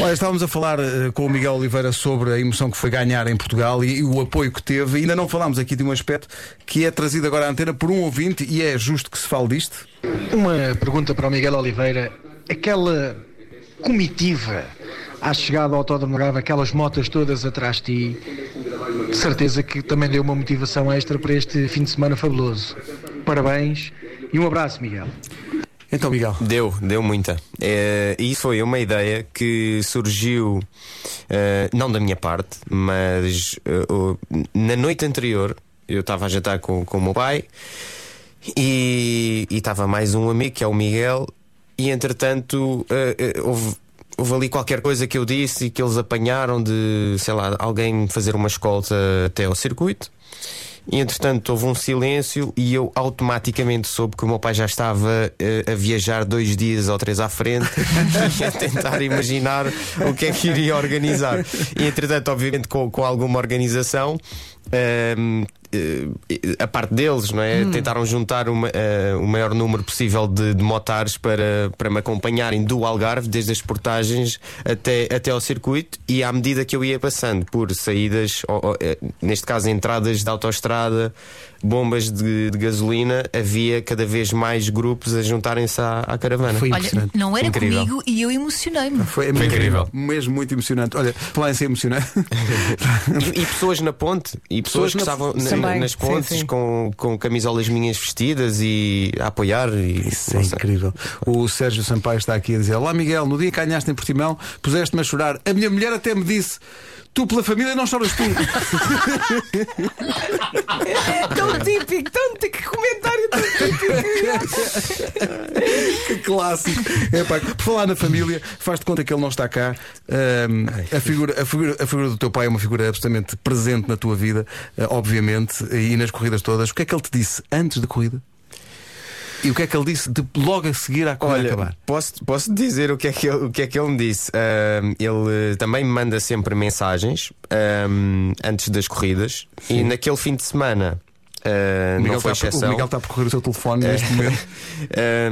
Olha, estávamos a falar uh, com o Miguel Oliveira sobre a emoção que foi ganhar em Portugal e, e, o apoio que teve. E ainda não falámos aqui de um aspecto que é trazido agora à antena por um ouvinte e é justo que se fale disto. Uma pergunta para o Miguel Oliveira. Aquela comitiva à chegada ao Autódromo Grave, aquelas motas todas atrás de ti, de certeza que também deu uma motivação extra para este fim de semana fabuloso. Parabéns e um abraço, Miguel. Então, Miguel. Deu, deu muita. É, e foi uma ideia que surgiu, uh, não da minha parte, mas uh, na noite anterior eu estava a jantar com, com o meu pai e estava mais um amigo que é o Miguel, e entretanto houve houve ali qualquer coisa que eu disse e que eles apanharam de, sei lá, alguém fazer uma escolta até ao circuito. E entretanto houve um silêncio e eu automaticamente soube que o meu pai já estava uh, a viajar dois dias ou três à frente e a tentar imaginar o que é que iria organizar. E entretanto, obviamente, com, com alguma organização. Uh, a parte deles, não é? Hum. Tentaram juntar uma, uh, o maior número possível de, de, motares para, para me acompanharem do Algarve, desde as portagens até, até ao circuito, e à medida que eu ia passando por saídas, ou, ou, neste caso entradas de autoestrada, bombas de, de, gasolina, havia cada vez mais grupos a juntarem-se à, à, caravana. Foi Olha, não era incrível. comigo e eu emocionei-me. Foi, Foi incrível. Mesmo muito emocionante. Olha, falar em ser emocionante. e, e, pessoas na ponte, e pessoas, pessoas que estavam na, nas pontes sim, sim. Com, com camisolas minhas vestidas e a apoiar. E, Isso é incrível. O Sérgio Sampaio está aqui a dizer: Olá Miguel, no dia que ganhaste em Portimão, puseste-me a chorar. A minha mulher até me disse. Tu pela família não choras tu. tão típico, tão típico, que comentário típico. Que clássico. É, pá, por falar na família, faz-te conta que ele não está cá. Um, a, figura, a, figura, a figura do teu pai é uma figura absolutamente presente na tua vida, uh, obviamente, e nas corridas todas. O que é que ele te disse antes da corrida? E o que é que ele disse de, logo a seguir à corrida Olha, acabar? Posso, posso dizer o que é que ele, o que é que ele me disse? Uh, ele também me manda sempre mensagens um, antes das corridas Sim. e naquele fim de semana Uh, não foi está, exceção. O Miguel está a percorrer o seu telefone neste momento.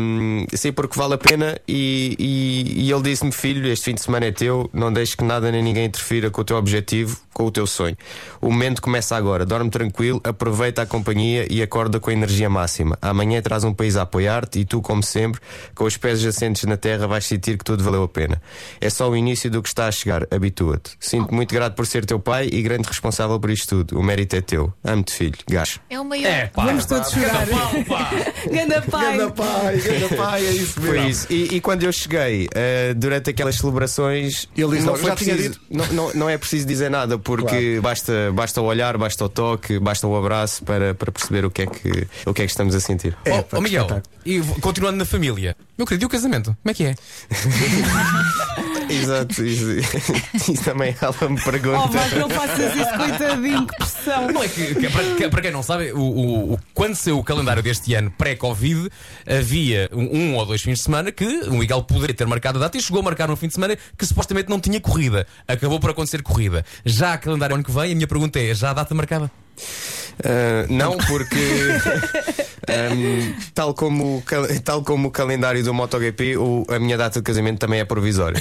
um, sim, porque vale a pena. E, e, e ele disse-me: Filho, este fim de semana é teu, não deixes que nada nem ninguém interfira com o teu objetivo, com o teu sonho. O momento começa agora. Dorme tranquilo, aproveita a companhia e acorda com a energia máxima. Amanhã traz um país a apoiar-te e tu, como sempre, com os pés jacentes na terra, vais sentir que tudo valeu a pena. É só o início do que está a chegar. Habitua-te. Sinto muito grato por ser teu pai e grande responsável por isto tudo. O mérito é teu. Amo-te, filho. Gacho. É o maior. É, pá, Vamos todos chorar. Ganda pai. Ganda pai, ganda pai, é isso mesmo. Foi isso. E, e quando eu cheguei, uh, durante aquelas celebrações, ele disse, não, foi preciso, não, não, não, é preciso dizer nada, porque claro. basta, basta o olhar, basta o toque, basta o abraço para, para perceber o que, é que, o que é que estamos a sentir. É, oh, oh Miguel, e continuando na família, meu querido, e o casamento? Como é que é? Exato, isso, isso também ela me pergunta. Oh, mas não faças isso, coitadinho, que pressão. Não é que, que, é para, que, para, quem não sabe, o, o, o, quando saiu o calendário deste ano pré-Covid, havia um, um, ou dois fins de semana que o Miguel poderia ter marcado a data e chegou a marcar um fim de semana que supostamente não tinha corrida. Acabou por acontecer corrida. Já a calendário ano que vem, a minha pergunta é: já a data marcada? Uh, não, porque um, tal, como, tal como o calendário do MotoGP, o, a minha data de casamento também é provisória.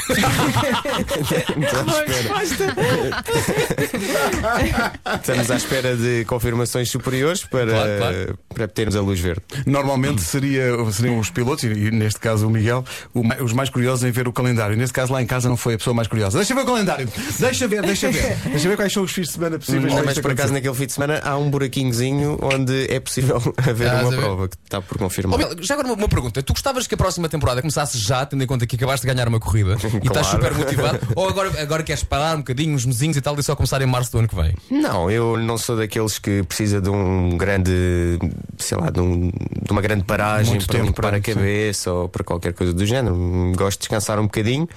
Estamos à espera de confirmações superiores para, claro, claro. para termos a luz verde. Normalmente seria, seriam os pilotos, e neste caso o Miguel, os mais curiosos em ver o calendário. Neste caso, lá em casa não foi a pessoa mais curiosa. Deixa ver o calendário, deixa ver, deixa ver, deixa ver quais são os fins de semana possíveis. Não, mas por acaso, naquele fim de semana há um buraquinhozinho onde é possível haver ah, uma prova que está por confirmar. Oh, já agora uma, uma, pergunta: tu gostavas que a próxima temporada começasse já, tendo em conta que acabaste de ganhar uma corrida claro. e estás super motivado? ou agora, agora queres parar um bocadinho, uns mesinhos e tal, e só começar em março do ano que vem? Não, eu não sou daqueles que precisa de um grande, sei lá, de, um, de uma grande paragem Muito para limpar a cabeça sim. ou para qualquer coisa do género. Gosto de descansar um bocadinho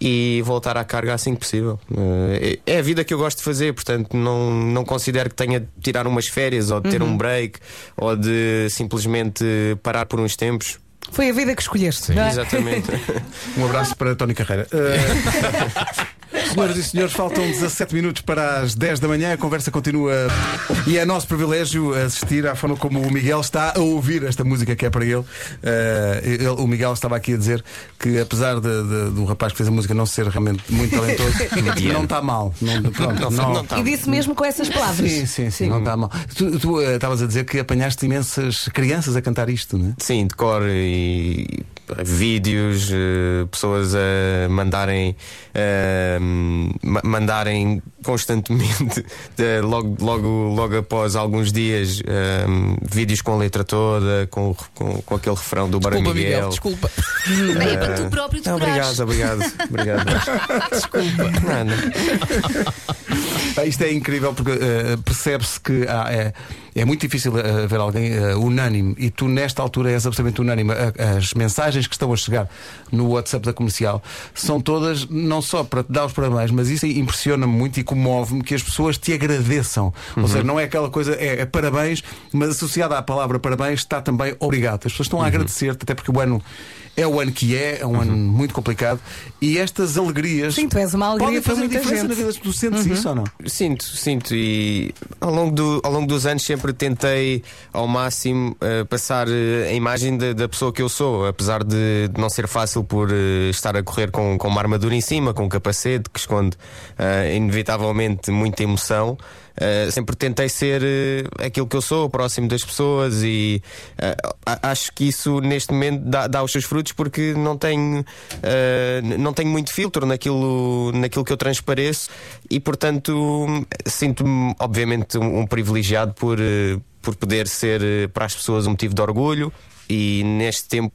e voltar à carga assim que possível. Eh, é a vida que eu gosto de fazer, portanto, não, não considero que tenha de tirar umas férias ou de ter uhum. um break ou de simplesmente parar por uns tempos. Foi a vida que escolheste. Sim, é? Exatamente. um abraço para Tony Carreira. Uh... Senhoras e senhores, faltam 17 minutos para as 10 da manhã. A conversa continua e é nosso privilégio assistir à forma como o Miguel está a ouvir esta música que é para ele. Eh, ele- o Miguel estava aqui a dizer que, apesar de- de- do rapaz que fez a música não ser realmente muito talentoso, não está mal. Não, pronto, Não, não- não tá. E disse mesmo com essas palavras. Sim, sim, sim, não está mal. Tu eh, estavas a dizer que apanhaste imensas crianças a cantar isto, não é? Sim, de cor e vídeos, eh, pessoas a mandarem eh, ma- mandarem constantemente logo, logo, logo após alguns dias eh, vídeos com a letra toda, com, com, com aquele refrão do Desculpa, Miguel. Miguel, desculpa. É para tu próprio Não, decorares. obrigado, obrigado, obrigado. Desculpa. Não, não. Ah, Isto é incrível porque eh, percebe-se que há- é, é muito difícil eh, haver alguém eh, unânime e tu, nesta altura, és absolutamente unânime. As mensagens que estão a chegar no WhatsApp da comercial são todas não só para te dar os parabéns, mas isso impressiona-me muito e comove-me que as pessoas te agradeçam. Ou seja, não é aquela coisa, é, é parabéns, mas associada à palavra parabéns está também obrigado. As pessoas estão a agradecer-te, até porque o ano. É o ano que é, é um ano muito complicado e estas alegrias Sim, tu és uma alegria podem para fazer muita diferença gente. na vida. Tu sentes isso ou não? Sinto, sinto e ao longo, do, ao longo dos anos sempre tentei ao máximo eh, passar eh, a imagem da, da pessoa que eu sou, apesar de, de não ser fácil por eh, estar a correr com, com uma armadura em cima, com um capacete que esconde eh, inevitavelmente muita emoção. Eh, sempre tentei ser eh, aquilo que eu sou, próximo das pessoas, e eh, acho que isso neste momento dá, dá os seus frutos porque não tenho, não tenho muito filtro naquilo, naquilo que eu transpareço e, portanto, sinto-me, obviamente, um, um privilegiado por, por poder ser para as pessoas um motivo de orgulho e neste tempo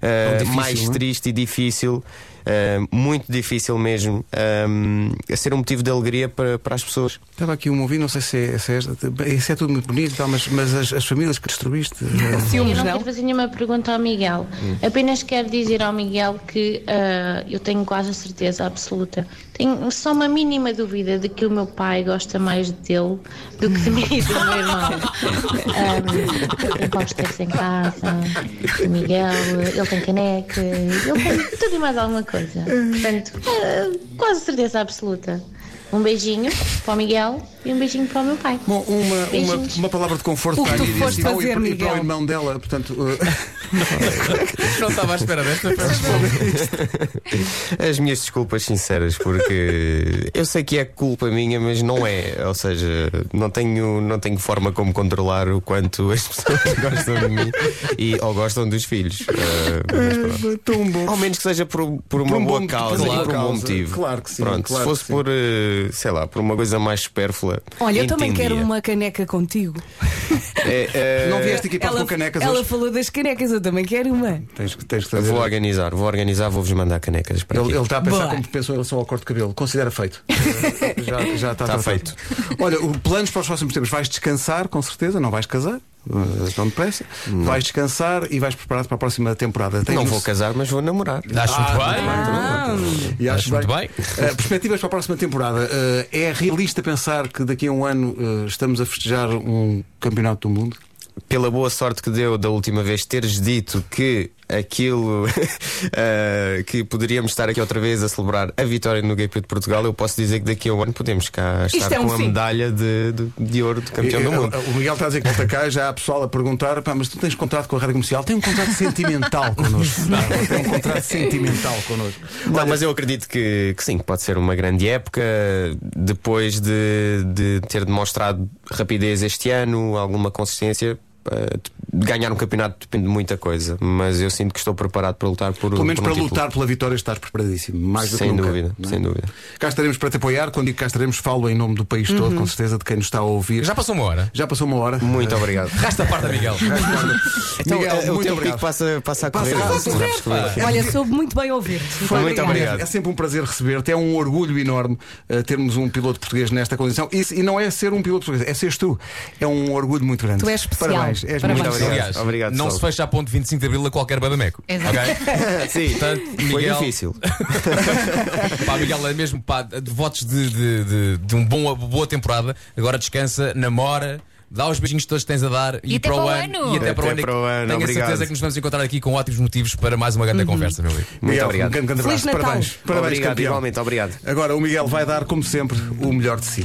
eh, difícil, mais é? triste e difícil. Muito difícil mesmo eh, a ser um motivo de alegria para, para as pessoas. Estava aqui um ouvir, não sei se é, se é esta. Isso é tudo muito bonito, tal, mas, mas as, as famílias que destruíste. eh, Eu Ciúmes, não não? quero fazer nenhuma pergunta ao Miguel. Apenas quero dizer ao Miguel que ah, eu tenho quase a certeza absoluta. Tenho só uma mínima dúvida de que o meu pai gosta mais dele do que de mim e do meu irmão. Um, eu gosto de em casa, o Miguel, ele tem caneca, ele tem tudo e mais alguma coisa. Portanto, ah, quase certeza absoluta. Um beijinho para o Miguel e um beijinho para o meu pai. Bom, uma, uma, uma palavra de conforto O para a fazer, e, para- e para o irmão dela. Portanto, eh, Não estava à espera desta. As minhas desculpas sinceras, porque eu sei que é culpa minha, mas não é. Ou seja, não tenho, não tenho forma como controlar o quanto as pessoas gostam de mim e, ou gostam dos filhos. Tão bom. Ao menos que seja por, por uma Por um boa bom- causa e por um bom motivo. Claro que sim, Pronto, claro se fosse por, eh, sei lá, por uma coisa mais supérflua. Olha, eu também quero uma caneca contigo. É, eh, Não vieste equipado Ela, com canecas ela hoje? falou das canecas, eu também quero uma. Tens, que- tens que. Vou organizar, vou organizar, vou-vos mandar canecas para Ele, aqui. ele está a pensar Boa. como pensou em relação ao corte de cabelo. Considera feito. já, já está, Está feito. Olha, o planos para os próximos tempos. Vais descansar, com certeza, não vais casar. Tão depressa. Vais descansar e vais preparar-te para a próxima temporada. Tens Não vou casar, mas vou namorar. Acho muito bem. Ah, E acho Acho muito bem. Eh, perspectivas para a próxima temporada. Eh, é realista pensar que daqui a um ano eh, estamos a festejar um campeonato do mundo? pela boa sorte que deu da última vez teres dito que aquilo eh, que poderíamos estar aqui outra vez a celebrar a vitória no GP de Portugal, eu posso dizer que daqui a um ano podemos cá estar é um com a sim. medalha de, de, de ouro de campeão do Eh, mundo. O Miguel está a dizer que volta cá e já há pessoal a perguntar: pá, mas tu tens contrato com a rádio comercial? Tem um contrato sentimental connosco. Tem um contrato sentimental connosco. Não, mas eu acredito que, que sim, que pode ser uma grande época. Depois de, de ter demonstrado rapidez este ano, alguma consistência. eh, ganhar um campeonato depende de muita coisa, mas eu sinto que estou preparado para lutar por Pelo menos por um para título. lutar pela vitória estás preparadíssimo. Mais do Sem que nunca, dúvida, é? sem dúvida. Cá estaremos para te apoiar. Quando digo cá estaremos, falo em nome do país todo, com certeza, de quem nos está a ouvir. Já passou uma hora. Já passou uma hora. Muito obrigado. Resta a parte, Miguel. Então, Miguel, o muito tempo obrigado. que passa, passa a correr. Passa como é. olha, soube muito bem ouvir-te. Foi muito obrigado. É sempre um prazer receber-te, é um orgulho enorme eh, termos um piloto português nesta condição. E, e não é ser um piloto português, é seres tu. É um orgulho muito grande. Tu és especial. Parabéns, és Parabéns. Obrigado. Aliás, Obrigado, não se fecha a ponte 25 de Abril a qualquer badameco. Exato. Ok? Sim, Portanto, foi Miguel, difícil. pá, Miguel, é mesmo pá, de votos de, de, de, de uma boa, boa temporada. Agora descansa, namora, dá os beijinhos que todos tens a dar e, até para o ano. ano. E até, para o Até ano. para o ano, Tenho a obrigado. certeza que nos vamos encontrar aqui com ótimos motivos para mais uma grande conversa, meu amigo. Muito Miguel, obrigado. Um grande, grande Feliz abraço. Natal. Parabéns. Parabéns, obrigado, campeão. igualmente, obrigado. Agora o Miguel vai dar, como sempre, o melhor de si.